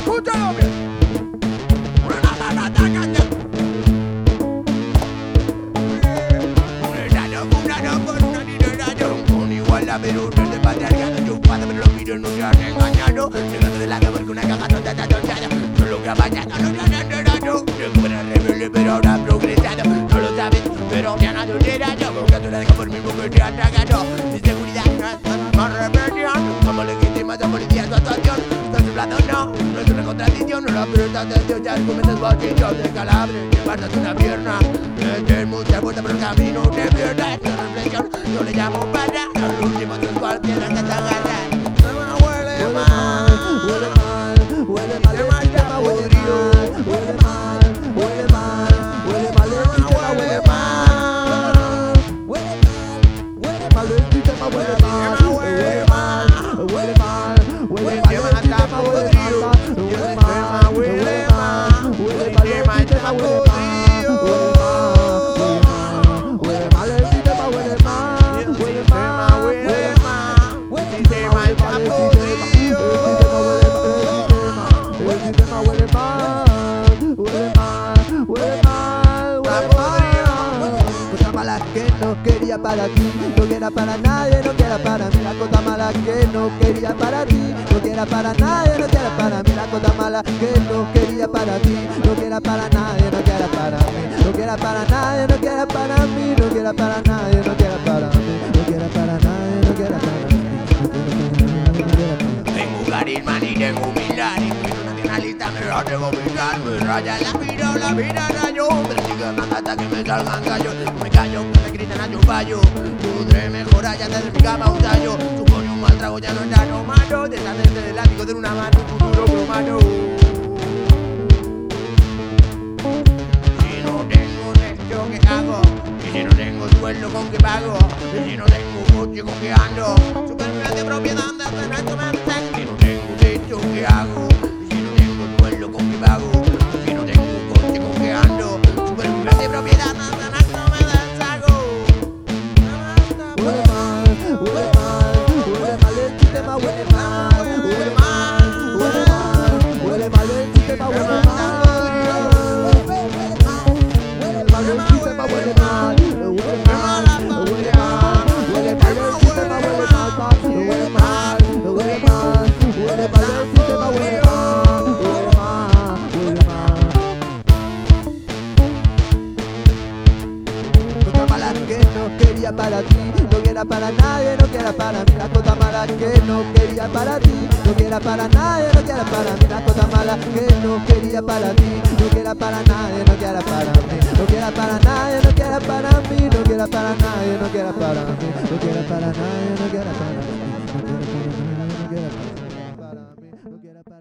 escúchalo. Pero no te no engañado. La porque una caja No lo que ha no, no, no, no, no No lo sabes, pero la dejas presta atención, ya argumentos bolsillos de calabre Llevándote una pierna Meter mucha vuelta por el camino te pierdes el sistema, que no quería para ti, no quiera para nadie, no quiera para mí. La cosa mala que no quería para ti, no quiera para nadie, no quiera para mí. La cosa mala que no quería para ti, no quiera para nadie, no quiera para mí. No quiera para nadie, no quiera para mí, no quiera para nadie, no quiera para mí. No quiera para nadie, no quiera para mí. Tengo carisma ni tengo humildad Ni soy nacionalista, me Me raya la vida, la vida rayo andando hasta que me salgan gallos me callo, me gritan a yo fallo. Podré mejorar y hacer de mi cama un tallo. Supone un mal trago, ya no es tan malo Deshacerte del látigo de una mano, un futuro romano Si no tengo techo, ¿qué hago? Si no tengo sueldo, ¿con qué pago? Y si no tengo coche, ¿con qué ando? Supervivencia de propiedad, anda, para ti, no quiera para nadie, no quiera para mí. La cosa mala que no quería para ti, no quiera para nadie, no quiera para mí. La cosa mala que no quería para ti, no quiera para nadie, no quiera para mí. No quiera para nadie, no quiera para mí, no quiera para nadie, no quiera para mí. No quiera para nadie, no quiera para mí. No quiera para